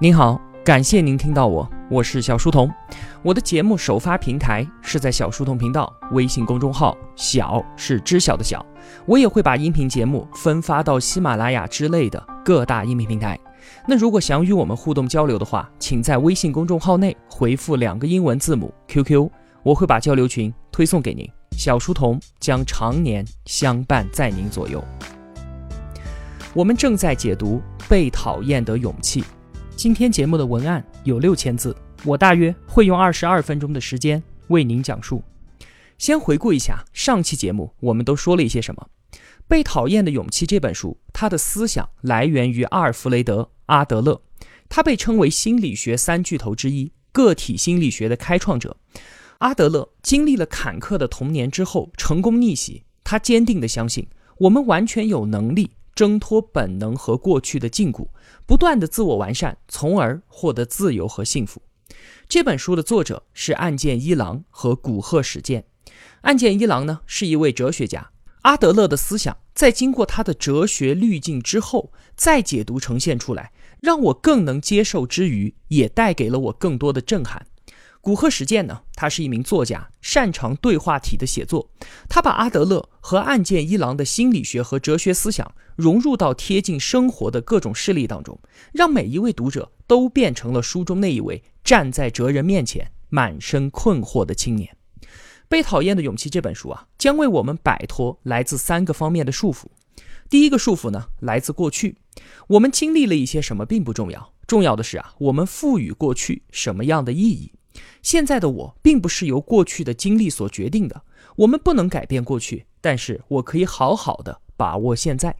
您好，感谢您听到我，我是小书童。我的节目首发平台是在小书童频道微信公众号，小是知晓的小。我也会把音频节目分发到喜马拉雅之类的各大音频平台。那如果想与我们互动交流的话，请在微信公众号内回复两个英文字母 QQ，我会把交流群推送给您。小书童将常年相伴在您左右。我们正在解读《被讨厌的勇气》。今天节目的文案有六千字，我大约会用二十二分钟的时间为您讲述。先回顾一下上期节目，我们都说了一些什么？《被讨厌的勇气》这本书，它的思想来源于阿尔弗雷德·阿德勒，他被称为心理学三巨头之一，个体心理学的开创者。阿德勒经历了坎坷的童年之后，成功逆袭。他坚定地相信，我们完全有能力挣脱本能和过去的禁锢，不断的自我完善，从而获得自由和幸福。这本书的作者是岸见一郎和古贺史健。岸见一郎呢，是一位哲学家。阿德勒的思想在经过他的哲学滤镜之后，再解读呈现出来，让我更能接受之余，也带给了我更多的震撼。古贺实践呢？他是一名作家，擅长对话体的写作。他把阿德勒和岸见一郎的心理学和哲学思想融入到贴近生活的各种事例当中，让每一位读者都变成了书中那一位站在哲人面前满身困惑的青年。《被讨厌的勇气》这本书啊，将为我们摆脱来自三个方面的束缚。第一个束缚呢，来自过去。我们经历了一些什么并不重要，重要的是啊，我们赋予过去什么样的意义。现在的我并不是由过去的经历所决定的，我们不能改变过去，但是我可以好好的把握现在。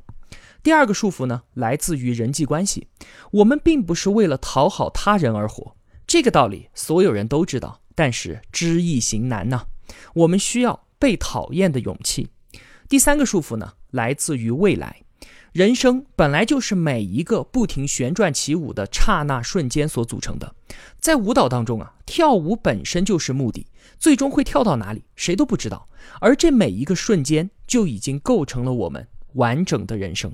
第二个束缚呢，来自于人际关系，我们并不是为了讨好他人而活，这个道理所有人都知道，但是知易行难呐。我们需要被讨厌的勇气。第三个束缚呢，来自于未来。人生本来就是每一个不停旋转起舞的刹那瞬间所组成的，在舞蹈当中啊，跳舞本身就是目的，最终会跳到哪里，谁都不知道。而这每一个瞬间，就已经构成了我们完整的人生。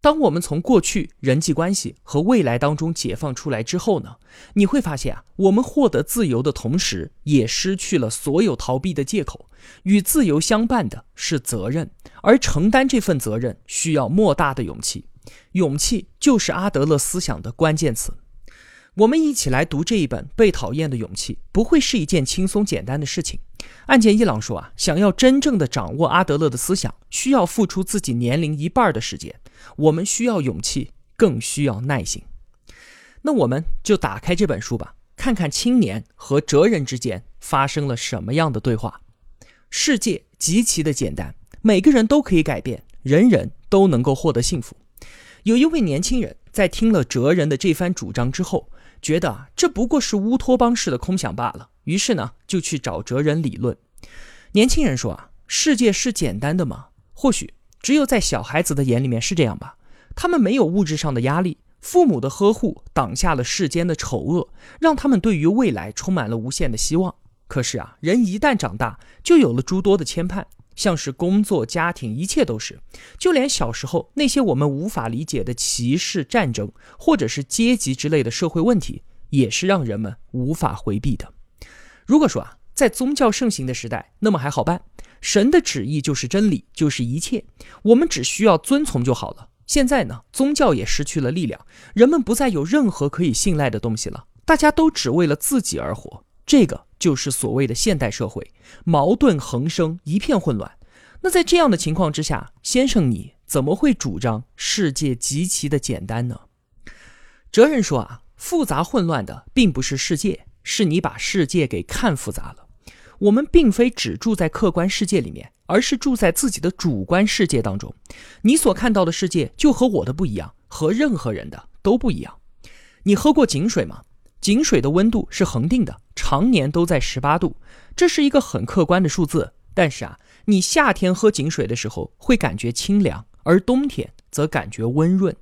当我们从过去人际关系和未来当中解放出来之后呢，你会发现啊，我们获得自由的同时，也失去了所有逃避的借口。与自由相伴的是责任，而承担这份责任需要莫大的勇气。勇气就是阿德勒思想的关键词。我们一起来读这一本《被讨厌的勇气》，不会是一件轻松简单的事情。案件一朗说啊，想要真正的掌握阿德勒的思想，需要付出自己年龄一半的时间。我们需要勇气，更需要耐心。那我们就打开这本书吧，看看青年和哲人之间发生了什么样的对话。世界极其的简单，每个人都可以改变，人人都能够获得幸福。有一位年轻人在听了哲人的这番主张之后，觉得啊，这不过是乌托邦式的空想罢了。于是呢，就去找哲人理论。年轻人说啊，世界是简单的吗？或许。只有在小孩子的眼里面是这样吧，他们没有物质上的压力，父母的呵护挡下了世间的丑恶，让他们对于未来充满了无限的希望。可是啊，人一旦长大，就有了诸多的牵绊，像是工作、家庭，一切都是，就连小时候那些我们无法理解的歧视、战争，或者是阶级之类的社会问题，也是让人们无法回避的。如果说啊，在宗教盛行的时代，那么还好办。神的旨意就是真理，就是一切，我们只需要遵从就好了。现在呢，宗教也失去了力量，人们不再有任何可以信赖的东西了，大家都只为了自己而活，这个就是所谓的现代社会，矛盾横生，一片混乱。那在这样的情况之下，先生你怎么会主张世界极其的简单呢？哲人说啊，复杂混乱的并不是世界，是你把世界给看复杂了。我们并非只住在客观世界里面，而是住在自己的主观世界当中。你所看到的世界就和我的不一样，和任何人的都不一样。你喝过井水吗？井水的温度是恒定的，常年都在十八度，这是一个很客观的数字。但是啊，你夏天喝井水的时候会感觉清凉，而冬天则感觉温润。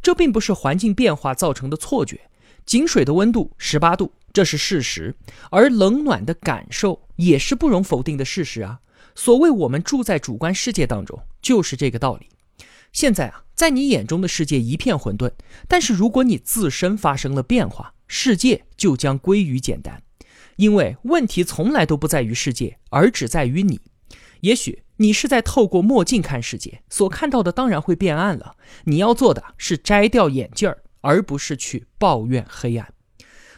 这并不是环境变化造成的错觉。井水的温度十八度。这是事实，而冷暖的感受也是不容否定的事实啊。所谓我们住在主观世界当中，就是这个道理。现在啊，在你眼中的世界一片混沌，但是如果你自身发生了变化，世界就将归于简单。因为问题从来都不在于世界，而只在于你。也许你是在透过墨镜看世界，所看到的当然会变暗了。你要做的是摘掉眼镜儿，而不是去抱怨黑暗。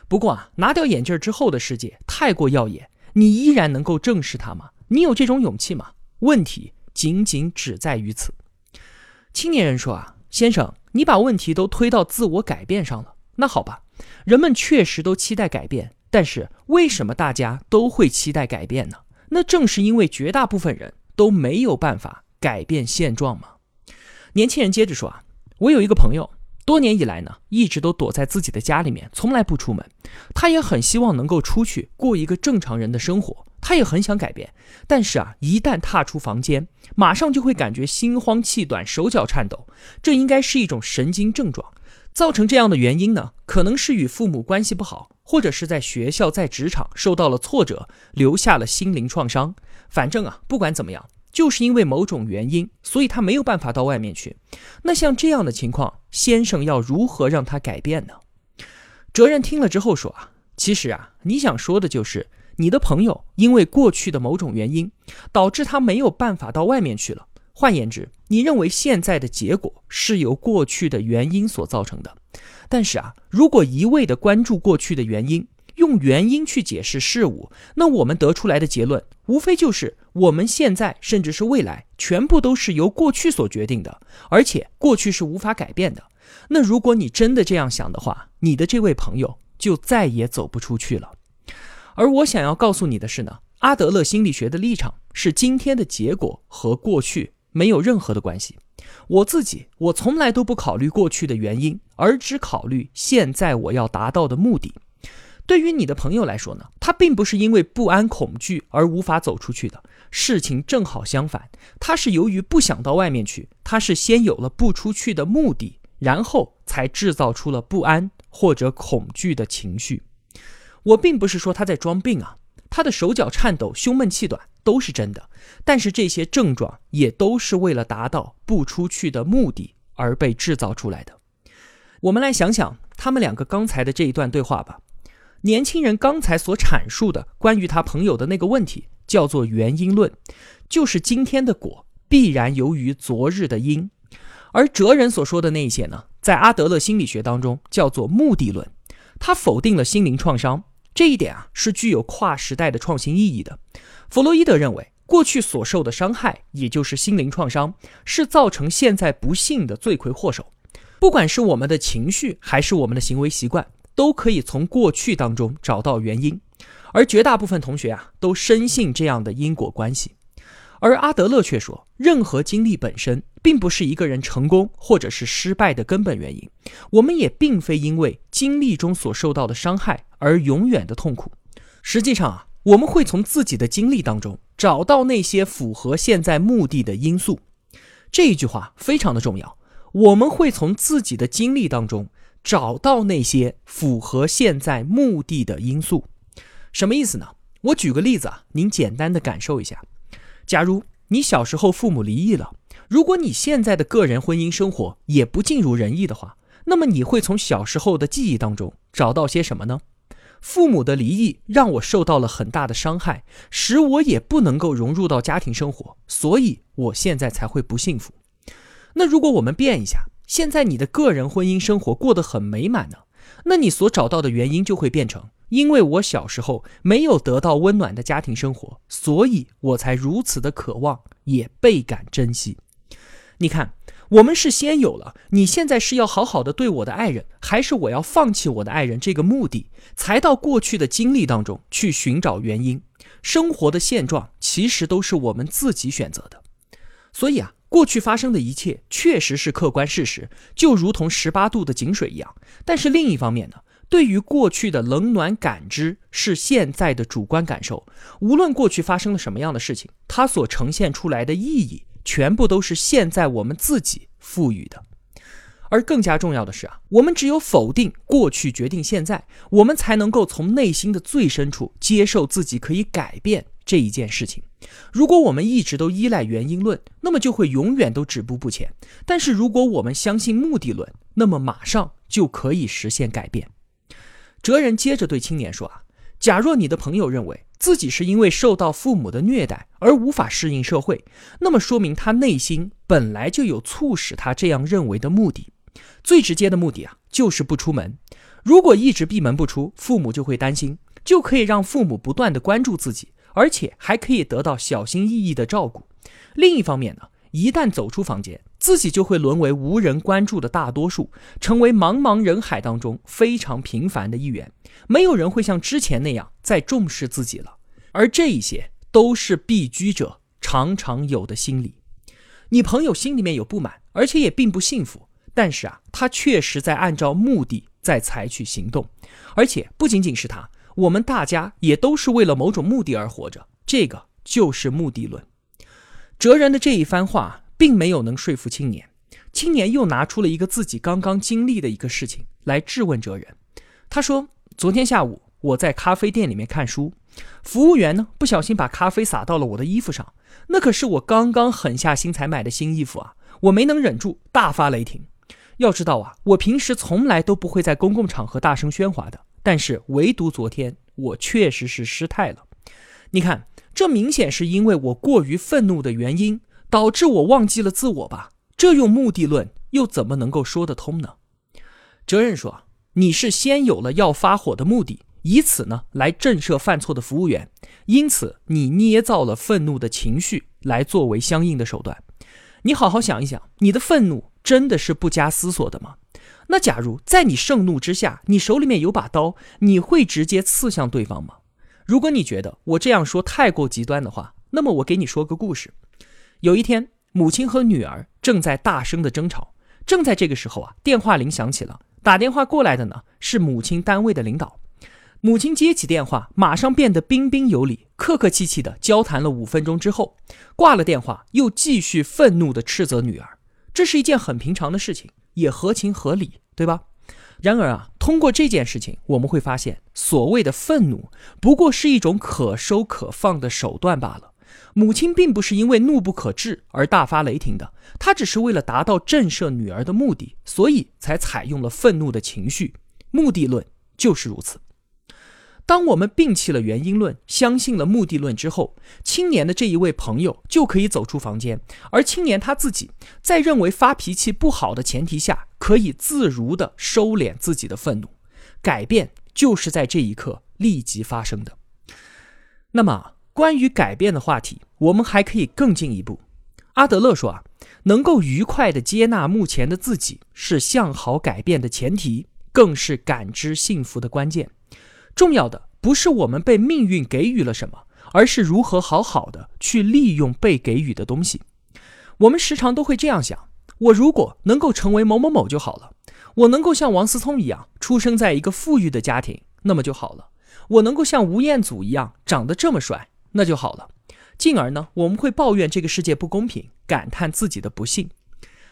不过啊，拿掉眼镜儿之后的世界太过耀眼，你依然能够正视它吗？你有这种勇气吗？问题仅仅只在于此。青年人说啊，先生，你把问题都推到自我改变上了。那好吧，人们确实都期待改变。但是为什么大家都会期待改变呢？那正是因为绝大部分人都没有办法改变现状嘛。年轻人接着说啊，我有一个朋友，多年以来呢，一直都躲在自己的家里面，从来不出门。他也很希望能够出去过一个正常人的生活，他也很想改变。但是啊，一旦踏出房间，马上就会感觉心慌气短、手脚颤抖，这应该是一种神经症状。造成这样的原因呢，可能是与父母关系不好，或者是在学校、在职场受到了挫折，留下了心灵创伤。反正啊，不管怎么样，就是因为某种原因，所以他没有办法到外面去。那像这样的情况，先生要如何让他改变呢？哲人听了之后说啊，其实啊，你想说的就是你的朋友因为过去的某种原因，导致他没有办法到外面去了。换言之，你认为现在的结果是由过去的原因所造成的，但是啊，如果一味的关注过去的原因，用原因去解释事物，那我们得出来的结论，无非就是我们现在甚至是未来，全部都是由过去所决定的，而且过去是无法改变的。那如果你真的这样想的话，你的这位朋友就再也走不出去了。而我想要告诉你的是呢，阿德勒心理学的立场是今天的结果和过去。没有任何的关系。我自己，我从来都不考虑过去的原因，而只考虑现在我要达到的目的。对于你的朋友来说呢，他并不是因为不安、恐惧而无法走出去的。事情正好相反，他是由于不想到外面去，他是先有了不出去的目的，然后才制造出了不安或者恐惧的情绪。我并不是说他在装病啊，他的手脚颤抖、胸闷气短。都是真的，但是这些症状也都是为了达到不出去的目的而被制造出来的。我们来想想他们两个刚才的这一段对话吧。年轻人刚才所阐述的关于他朋友的那个问题，叫做原因论，就是今天的果必然由于昨日的因；而哲人所说的那些呢，在阿德勒心理学当中叫做目的论，他否定了心灵创伤。这一点啊，是具有跨时代的创新意义的。弗洛伊德认为，过去所受的伤害，也就是心灵创伤，是造成现在不幸的罪魁祸首。不管是我们的情绪，还是我们的行为习惯，都可以从过去当中找到原因。而绝大部分同学啊，都深信这样的因果关系。而阿德勒却说，任何经历本身并不是一个人成功或者是失败的根本原因。我们也并非因为经历中所受到的伤害而永远的痛苦。实际上啊，我们会从自己的经历当中找到那些符合现在目的的因素。这一句话非常的重要。我们会从自己的经历当中找到那些符合现在目的的因素。什么意思呢？我举个例子啊，您简单的感受一下。假如你小时候父母离异了，如果你现在的个人婚姻生活也不尽如人意的话，那么你会从小时候的记忆当中找到些什么呢？父母的离异让我受到了很大的伤害，使我也不能够融入到家庭生活，所以我现在才会不幸福。那如果我们变一下，现在你的个人婚姻生活过得很美满呢？那你所找到的原因就会变成。因为我小时候没有得到温暖的家庭生活，所以我才如此的渴望，也倍感珍惜。你看，我们是先有了你现在是要好好的对我的爱人，还是我要放弃我的爱人这个目的，才到过去的经历当中去寻找原因。生活的现状其实都是我们自己选择的。所以啊，过去发生的一切确实是客观事实，就如同十八度的井水一样。但是另一方面呢？对于过去的冷暖感知是现在的主观感受，无论过去发生了什么样的事情，它所呈现出来的意义全部都是现在我们自己赋予的。而更加重要的是啊，我们只有否定过去，决定现在，我们才能够从内心的最深处接受自己可以改变这一件事情。如果我们一直都依赖原因论，那么就会永远都止步不前。但是如果我们相信目的论，那么马上就可以实现改变。哲人接着对青年说：“啊，假若你的朋友认为自己是因为受到父母的虐待而无法适应社会，那么说明他内心本来就有促使他这样认为的目的。最直接的目的啊，就是不出门。如果一直闭门不出，父母就会担心，就可以让父母不断的关注自己。”而且还可以得到小心翼翼的照顾。另一方面呢，一旦走出房间，自己就会沦为无人关注的大多数，成为茫茫人海当中非常平凡的一员。没有人会像之前那样再重视自己了。而这一些都是避居者常常有的心理。你朋友心里面有不满，而且也并不幸福，但是啊，他确实在按照目的在采取行动，而且不仅仅是他。我们大家也都是为了某种目的而活着，这个就是目的论。哲人的这一番话并没有能说服青年，青年又拿出了一个自己刚刚经历的一个事情来质问哲人。他说：“昨天下午我在咖啡店里面看书，服务员呢不小心把咖啡洒到了我的衣服上，那可是我刚刚狠下心才买的新衣服啊，我没能忍住大发雷霆。要知道啊，我平时从来都不会在公共场合大声喧哗的。”但是唯独昨天，我确实是失态了。你看，这明显是因为我过于愤怒的原因，导致我忘记了自我吧？这用目的论又怎么能够说得通呢？哲人说：“你是先有了要发火的目的，以此呢来震慑犯错的服务员，因此你捏造了愤怒的情绪来作为相应的手段。你好好想一想，你的愤怒真的是不加思索的吗？”那假如在你盛怒之下，你手里面有把刀，你会直接刺向对方吗？如果你觉得我这样说太过极端的话，那么我给你说个故事。有一天，母亲和女儿正在大声的争吵，正在这个时候啊，电话铃响起了，打电话过来的呢是母亲单位的领导。母亲接起电话，马上变得彬彬有礼，客客气气的交谈了五分钟之后，挂了电话，又继续愤怒的斥责女儿。这是一件很平常的事情。也合情合理，对吧？然而啊，通过这件事情，我们会发现，所谓的愤怒不过是一种可收可放的手段罢了。母亲并不是因为怒不可遏而大发雷霆的，她只是为了达到震慑女儿的目的，所以才采用了愤怒的情绪。目的论就是如此。当我们摒弃了原因论，相信了目的论之后，青年的这一位朋友就可以走出房间，而青年他自己在认为发脾气不好的前提下，可以自如地收敛自己的愤怒。改变就是在这一刻立即发生的。那么，关于改变的话题，我们还可以更进一步。阿德勒说啊，能够愉快的接纳目前的自己，是向好改变的前提，更是感知幸福的关键。重要的不是我们被命运给予了什么，而是如何好好的去利用被给予的东西。我们时常都会这样想：我如果能够成为某某某就好了；我能够像王思聪一样出生在一个富裕的家庭，那么就好了；我能够像吴彦祖一样长得这么帅，那就好了。进而呢，我们会抱怨这个世界不公平，感叹自己的不幸。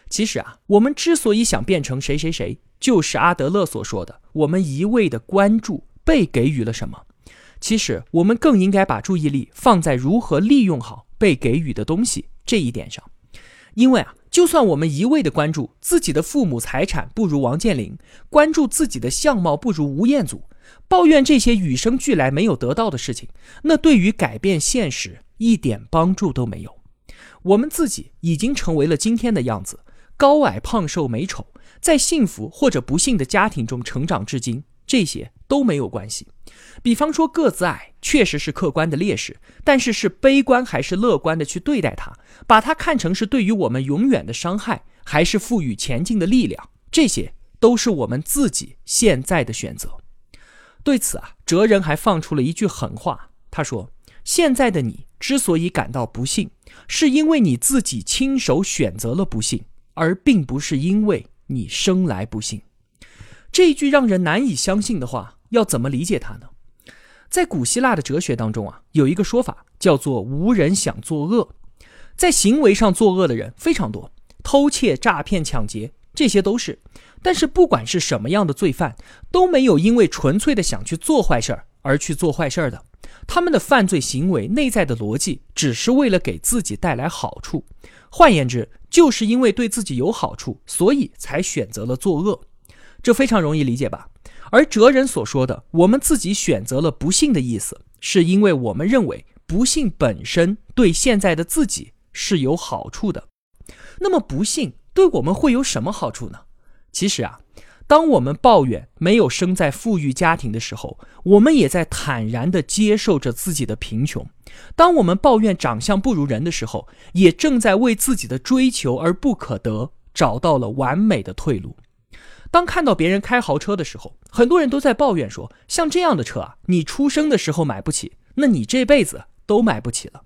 其实啊，我们之所以想变成谁谁谁，就是阿德勒所说的：我们一味的关注。被给予了什么？其实我们更应该把注意力放在如何利用好被给予的东西这一点上。因为啊，就算我们一味的关注自己的父母财产不如王健林，关注自己的相貌不如吴彦祖，抱怨这些与生俱来没有得到的事情，那对于改变现实一点帮助都没有。我们自己已经成为了今天的样子，高矮胖瘦美丑，在幸福或者不幸的家庭中成长至今。这些都没有关系，比方说个子矮确实是客观的劣势，但是是悲观还是乐观的去对待它，把它看成是对于我们永远的伤害，还是赋予前进的力量，这些都是我们自己现在的选择。对此啊，哲人还放出了一句狠话，他说：“现在的你之所以感到不幸，是因为你自己亲手选择了不幸，而并不是因为你生来不幸。”这一句让人难以相信的话，要怎么理解它呢？在古希腊的哲学当中啊，有一个说法叫做“无人想作恶”。在行为上作恶的人非常多，偷窃、诈骗、抢劫，这些都是。但是不管是什么样的罪犯，都没有因为纯粹的想去做坏事儿而去做坏事儿的。他们的犯罪行为内在的逻辑，只是为了给自己带来好处。换言之，就是因为对自己有好处，所以才选择了作恶。这非常容易理解吧？而哲人所说的“我们自己选择了不幸”的意思，是因为我们认为不幸本身对现在的自己是有好处的。那么，不幸对我们会有什么好处呢？其实啊，当我们抱怨没有生在富裕家庭的时候，我们也在坦然地接受着自己的贫穷；当我们抱怨长相不如人的时候，也正在为自己的追求而不可得找到了完美的退路。当看到别人开豪车的时候，很多人都在抱怨说：“像这样的车啊，你出生的时候买不起，那你这辈子都买不起了。”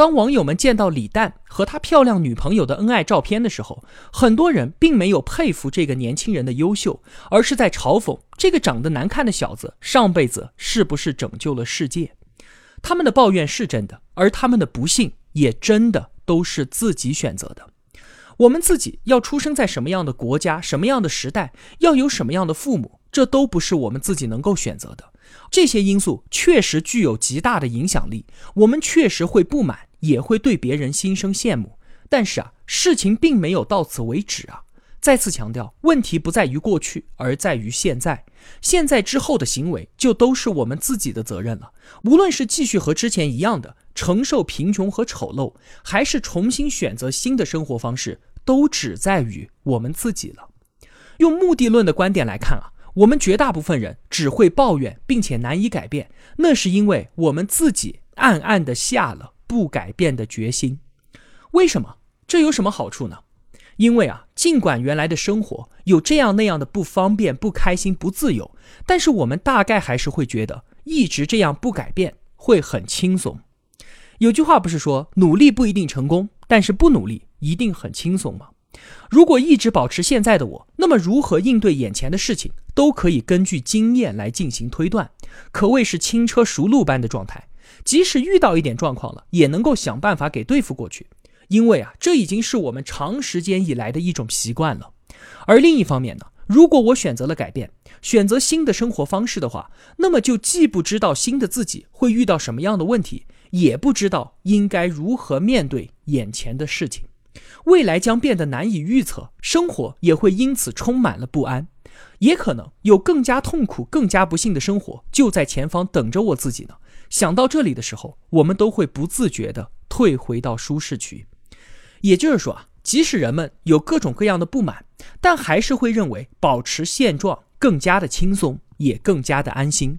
当网友们见到李诞和他漂亮女朋友的恩爱照片的时候，很多人并没有佩服这个年轻人的优秀，而是在嘲讽这个长得难看的小子上辈子是不是拯救了世界。他们的抱怨是真的，而他们的不幸也真的都是自己选择的。我们自己要出生在什么样的国家、什么样的时代，要有什么样的父母，这都不是我们自己能够选择的。这些因素确实具有极大的影响力，我们确实会不满。也会对别人心生羡慕，但是啊，事情并没有到此为止啊！再次强调，问题不在于过去，而在于现在。现在之后的行为就都是我们自己的责任了。无论是继续和之前一样的承受贫穷和丑陋，还是重新选择新的生活方式，都只在于我们自己了。用目的论的观点来看啊，我们绝大部分人只会抱怨，并且难以改变，那是因为我们自己暗暗的下了。不改变的决心，为什么？这有什么好处呢？因为啊，尽管原来的生活有这样那样的不方便、不开心、不自由，但是我们大概还是会觉得一直这样不改变会很轻松。有句话不是说努力不一定成功，但是不努力一定很轻松吗？如果一直保持现在的我，那么如何应对眼前的事情都可以根据经验来进行推断，可谓是轻车熟路般的状态。即使遇到一点状况了，也能够想办法给对付过去，因为啊，这已经是我们长时间以来的一种习惯了。而另一方面呢，如果我选择了改变，选择新的生活方式的话，那么就既不知道新的自己会遇到什么样的问题，也不知道应该如何面对眼前的事情，未来将变得难以预测，生活也会因此充满了不安，也可能有更加痛苦、更加不幸的生活就在前方等着我自己呢。想到这里的时候，我们都会不自觉地退回到舒适区。也就是说啊，即使人们有各种各样的不满，但还是会认为保持现状更加的轻松，也更加的安心。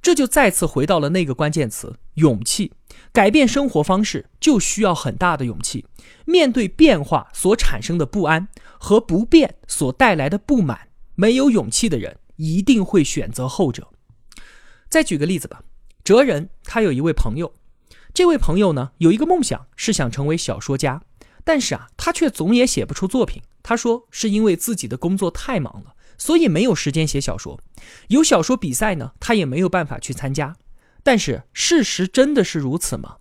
这就再次回到了那个关键词：勇气。改变生活方式就需要很大的勇气。面对变化所产生的不安和不变所带来的不满，没有勇气的人一定会选择后者。再举个例子吧。哲人他有一位朋友，这位朋友呢有一个梦想是想成为小说家，但是啊他却总也写不出作品。他说是因为自己的工作太忙了，所以没有时间写小说。有小说比赛呢，他也没有办法去参加。但是事实真的是如此吗？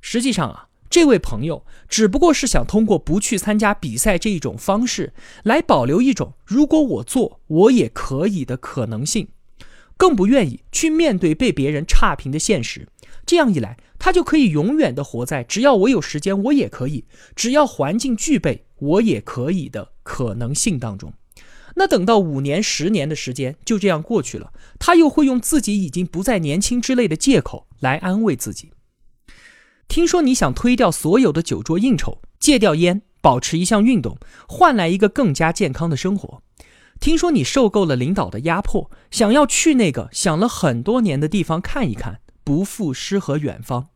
实际上啊，这位朋友只不过是想通过不去参加比赛这一种方式，来保留一种如果我做我也可以的可能性。更不愿意去面对被别人差评的现实，这样一来，他就可以永远的活在只要我有时间，我也可以；只要环境具备，我也可以的可能性当中。那等到五年、十年的时间就这样过去了，他又会用自己已经不再年轻之类的借口来安慰自己。听说你想推掉所有的酒桌应酬，戒掉烟，保持一项运动，换来一个更加健康的生活。听说你受够了领导的压迫，想要去那个想了很多年的地方看一看，不负诗和远方。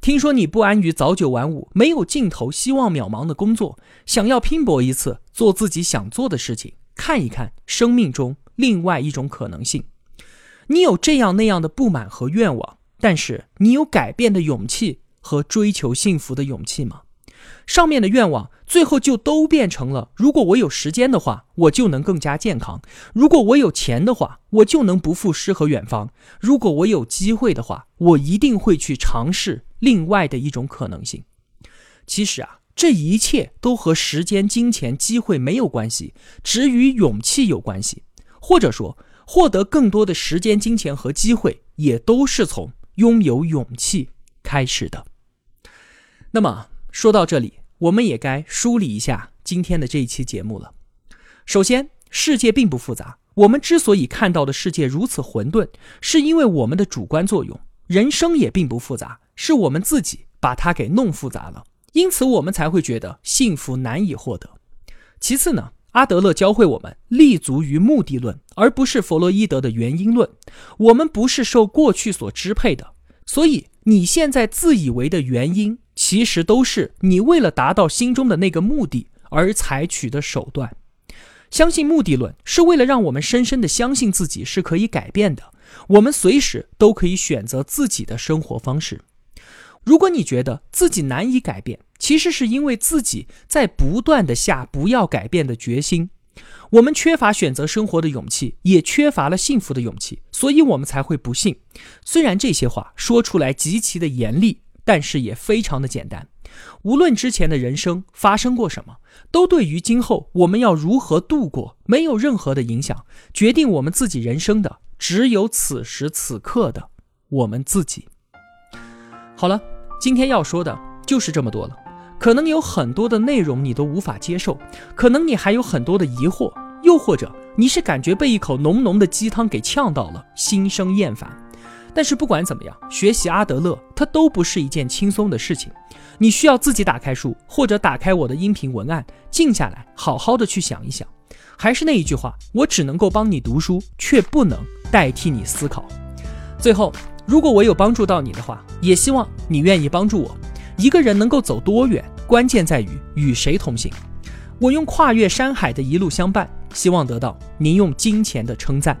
听说你不安于早九晚五、没有尽头、希望渺茫的工作，想要拼搏一次，做自己想做的事情，看一看生命中另外一种可能性。你有这样那样的不满和愿望，但是你有改变的勇气和追求幸福的勇气吗？上面的愿望最后就都变成了：如果我有时间的话，我就能更加健康；如果我有钱的话，我就能不负诗和远方；如果我有机会的话，我一定会去尝试另外的一种可能性。其实啊，这一切都和时间、金钱、机会没有关系，只与勇气有关系。或者说，获得更多的时间、金钱和机会，也都是从拥有勇气开始的。那么说到这里，我们也该梳理一下今天的这一期节目了。首先，世界并不复杂。我们之所以看到的世界如此混沌，是因为我们的主观作用。人生也并不复杂，是我们自己把它给弄复杂了。因此，我们才会觉得幸福难以获得。其次呢，阿德勒教会我们立足于目的论，而不是弗洛伊德的原因论。我们不是受过去所支配的，所以你现在自以为的原因，其实都是你为了达到心中的那个目的而采取的手段。相信目的论是为了让我们深深的相信自己是可以改变的，我们随时都可以选择自己的生活方式。如果你觉得自己难以改变，其实是因为自己在不断的下不要改变的决心。我们缺乏选择生活的勇气，也缺乏了幸福的勇气，所以我们才会不幸。虽然这些话说出来极其的严厉，但是也非常的简单。无论之前的人生发生过什么，都对于今后我们要如何度过没有任何的影响。决定我们自己人生的，只有此时此刻的我们自己。好了，今天要说的就是这么多了。可能有很多的内容你都无法接受，可能你还有很多的疑惑，又或者你是感觉被一口浓浓的鸡汤给呛到了，心生厌烦。但是不管怎么样，学习阿德勒，它都不是一件轻松的事情。你需要自己打开书，或者打开我的音频文案，静下来，好好的去想一想。还是那一句话，我只能够帮你读书，却不能代替你思考。最后，如果我有帮助到你的话，也希望你愿意帮助我。一个人能够走多远，关键在于与谁同行。我用跨越山海的一路相伴，希望得到您用金钱的称赞。